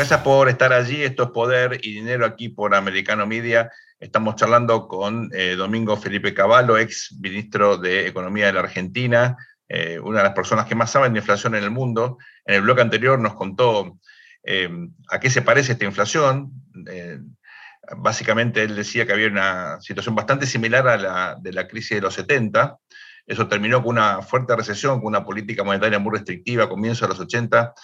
Gracias por estar allí. Esto es Poder y Dinero aquí por Americano Media. Estamos charlando con eh, Domingo Felipe Cavallo, ex ministro de Economía de la Argentina, eh, una de las personas que más saben de inflación en el mundo. En el bloque anterior nos contó eh, a qué se parece esta inflación. básicamente él decía que había una situación bastante similar a la de la crisis de los 70. Eso terminó con una fuerte recesión, con una política monetaria muy restrictiva a comienzos de los 80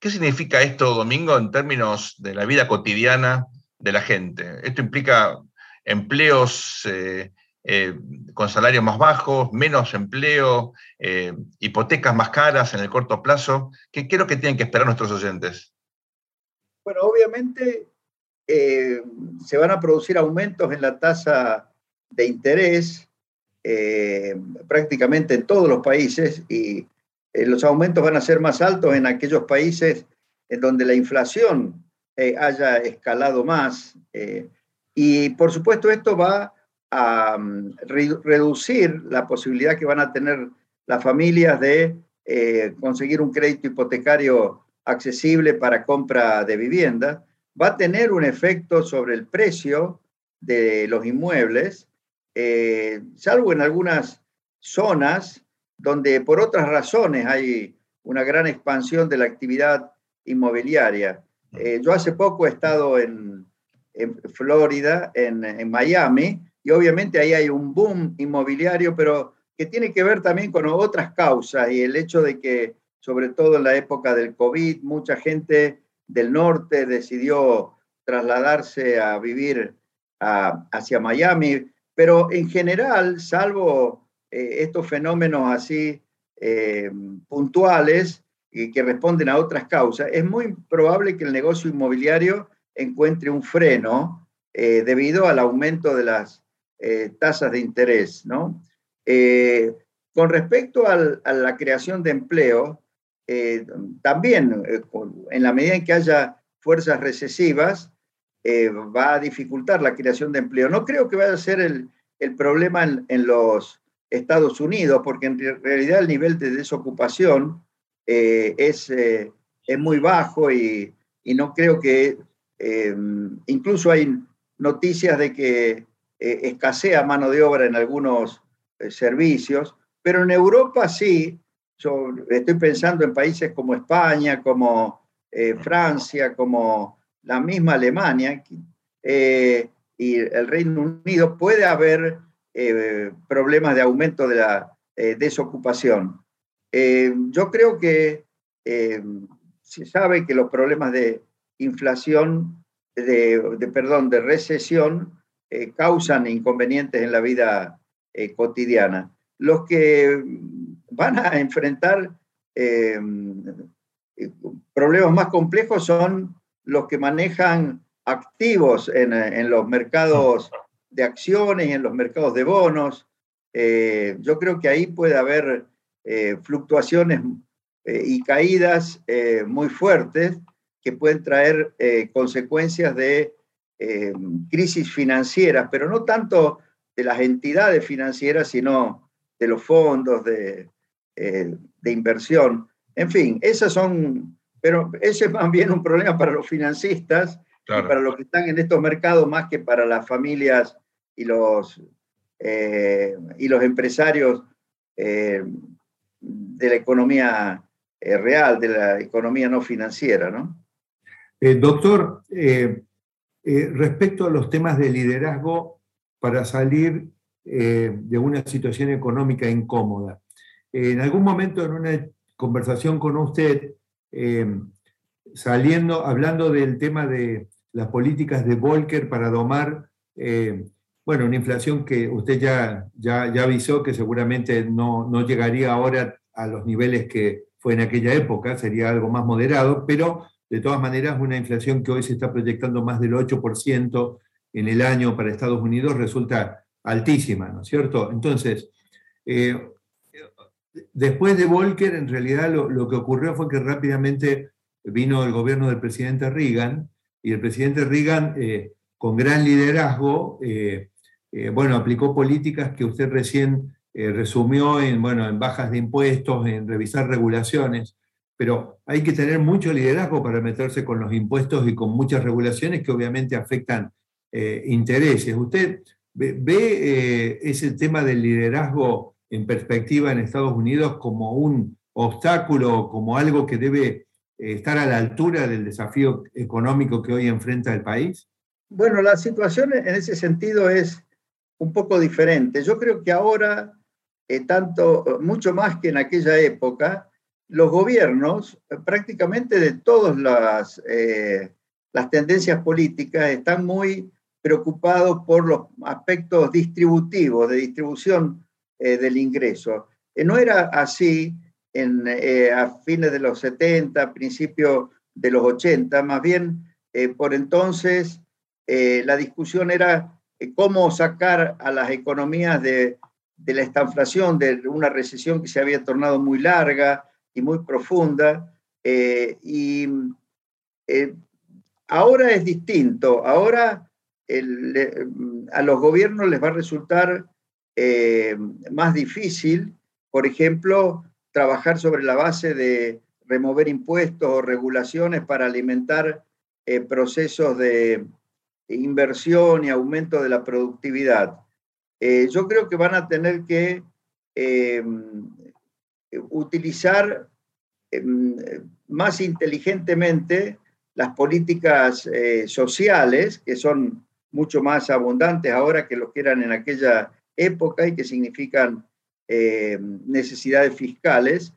¿Qué significa esto, Domingo, en términos de la vida cotidiana de la gente? ¿Esto implica empleos eh, eh, con salarios más bajos, menos empleo, eh, hipotecas más caras en el corto plazo? ¿Qué, es lo que tienen que esperar nuestros oyentes? Bueno, obviamente se van a producir aumentos en la tasa de interés prácticamente en todos los países y eh, los aumentos van a ser más altos en aquellos países en donde la inflación eh, haya escalado más. Eh, y por supuesto esto va a mm, reducir la posibilidad que van a tener las familias de conseguir un crédito hipotecario accesible para compra de vivienda. Va a tener un efecto sobre el precio de los inmuebles, salvo en algunas zonas donde por otras razones hay una gran expansión de la actividad inmobiliaria. Eh, yo hace poco he estado en, Florida, en, Miami, y obviamente ahí hay un boom inmobiliario, pero que tiene que ver también con otras causas y el hecho de que, sobre todo en la época del COVID, mucha gente del norte decidió trasladarse a vivir hacia Miami, pero en general, salvo eh, estos fenómenos así eh, puntuales y que responden a otras causas, es muy probable que el negocio inmobiliario encuentre un freno eh, debido al aumento de las tasas de interés. ¿no? con respecto a la creación de empleo, también en la medida en que haya fuerzas recesivas, va a dificultar la creación de empleo. No creo que vaya a ser el, el problema en, los Estados Unidos, porque en realidad el nivel de desocupación eh, es, eh, es, muy bajo y, no creo que, eh, incluso hay noticias de que escasea mano de obra en algunos servicios, pero en Europa sí, estoy pensando en países como España, como Francia, como la misma Alemania y el Reino Unido, puede haber eh, problemas de aumento de la eh, desocupación. Eh, yo creo que se sabe que los problemas de inflación, de, perdón, de recesión, causan inconvenientes en la vida cotidiana. Los que van a enfrentar problemas más complejos son los que manejan activos en, en los mercados de acciones y en los mercados de bonos. Eh, yo creo que ahí puede haber eh, fluctuaciones eh, y caídas muy fuertes que pueden traer consecuencias de crisis financieras, pero no tanto de las entidades financieras, sino de los fondos de, de inversión. En fin, esas son, pero ese es más bien un problema para los financistas para los que están en estos mercados más que para las familias y los, eh, y los empresarios eh, de la economía eh, real, de la economía no financiera, ¿no? doctor, respecto a los temas de liderazgo para salir de una situación económica incómoda, en algún momento en una conversación con usted, saliendo, hablando del tema de las políticas de Volcker para domar, eh, bueno, una inflación que usted ya, ya, avisó que seguramente no, no, llegaría ahora a los niveles que fue en aquella época, sería algo más moderado, pero de todas maneras, una inflación que hoy se está proyectando más del 8% en el año para Estados Unidos resulta altísima, ¿no es cierto? Entonces, eh, después de Volcker, en realidad lo, que ocurrió fue que rápidamente vino el gobierno del presidente Reagan, y el presidente Reagan, eh, con gran liderazgo, eh, bueno, aplicó políticas que usted recién resumió en, bueno, en bajas de impuestos, en revisar regulaciones pero hay que tener mucho liderazgo para meterse con los impuestos y con muchas regulaciones que obviamente afectan eh, intereses. ¿Usted ve, eh, ese tema del liderazgo en perspectiva en Estados Unidos como un obstáculo, como algo que debe eh, estar a la altura del desafío económico que hoy enfrenta el país? Bueno, la situación en ese sentido es un poco diferente. Yo creo que ahora, tanto, mucho más que en aquella época, los gobiernos, eh, prácticamente de todas las, eh, las tendencias políticas, están muy preocupados por los aspectos distributivos, de distribución eh, del ingreso. no era así en, a fines de los 70, principios de los 80, más bien por entonces la discusión era cómo sacar a las economías de, la estanflación, de una recesión que se había tornado muy larga, y muy profunda. Eh, y eh, ahora es distinto, ahora a los gobiernos les va a resultar eh, más difícil, por ejemplo, trabajar sobre la base de remover impuestos o regulaciones para alimentar procesos de inversión y aumento de la productividad. yo creo que van a tener que utilizar em, más inteligentemente las políticas eh, sociales, que son mucho más abundantes ahora que lo que eran en aquella época y que significan em, necesidades fiscales,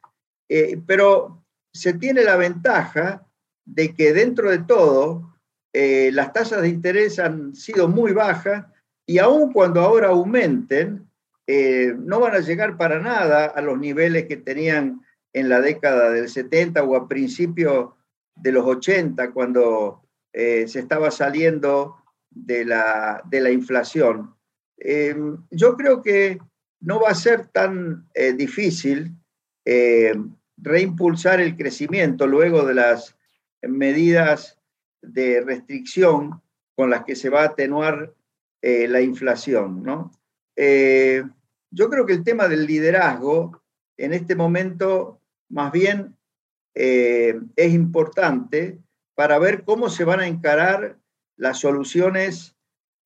eh, pero se tiene la ventaja de que dentro de todo eh, las tasas de interés han sido muy bajas y aun cuando ahora aumenten, eh, no van a llegar para nada a los niveles que tenían en la década del 70 o a principios de los 80, cuando eh, se estaba saliendo de la, de la inflación. Eh, yo creo que no va a ser tan difícil reimpulsar el crecimiento luego de las medidas de restricción con las que se va a atenuar la inflación, ¿no? Eh, yo creo que el tema del liderazgo en este momento más bien eh, es importante para ver cómo se van a encarar las soluciones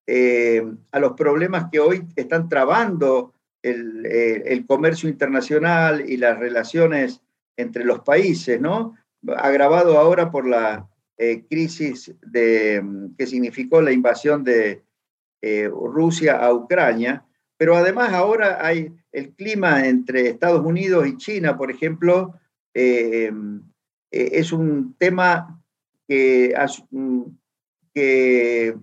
eh, a los problemas que hoy están trabando el, comercio internacional y las relaciones entre los países, ¿no? Agravado ahora por la crisis de, que significó la invasión de Rusia a Ucrania, pero además ahora hay el clima entre Estados Unidos y China, por ejemplo, eh, eh, es un tema que, que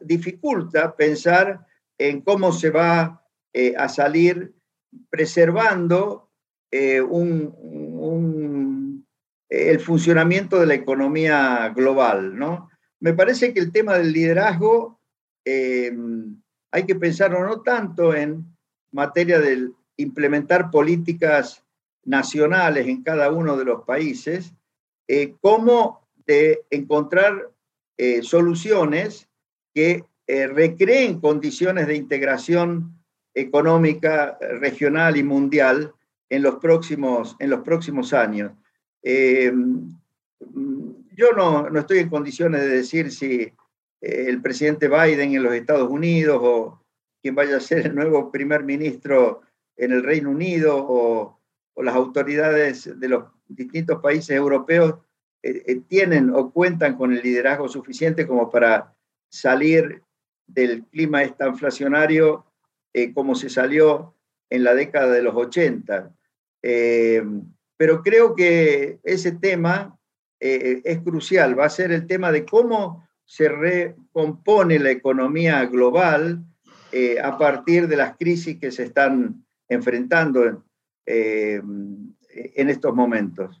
dificulta pensar en cómo se va eh, a salir preservando un, el funcionamiento de la economía global. ¿no? Me parece que el tema del liderazgo hay que pensarlo no tanto en materia de implementar políticas nacionales en cada uno de los países, eh, como de encontrar eh, soluciones que eh, recreen condiciones de integración económica regional y mundial en los próximos, en los próximos años. yo no, no, estoy en condiciones de decir si eh, el presidente Biden en los Estados Unidos o quien vaya a ser el nuevo primer ministro en el Reino Unido o, las autoridades de los distintos países europeos eh, eh, tienen o cuentan con el liderazgo suficiente como para salir del clima esta inflacionario como se salió en la década de los 80. pero creo que ese tema es crucial, va a ser el tema de cómo se recompone la economía global eh, a partir de las crisis que se están enfrentando en, eh, en estos momentos.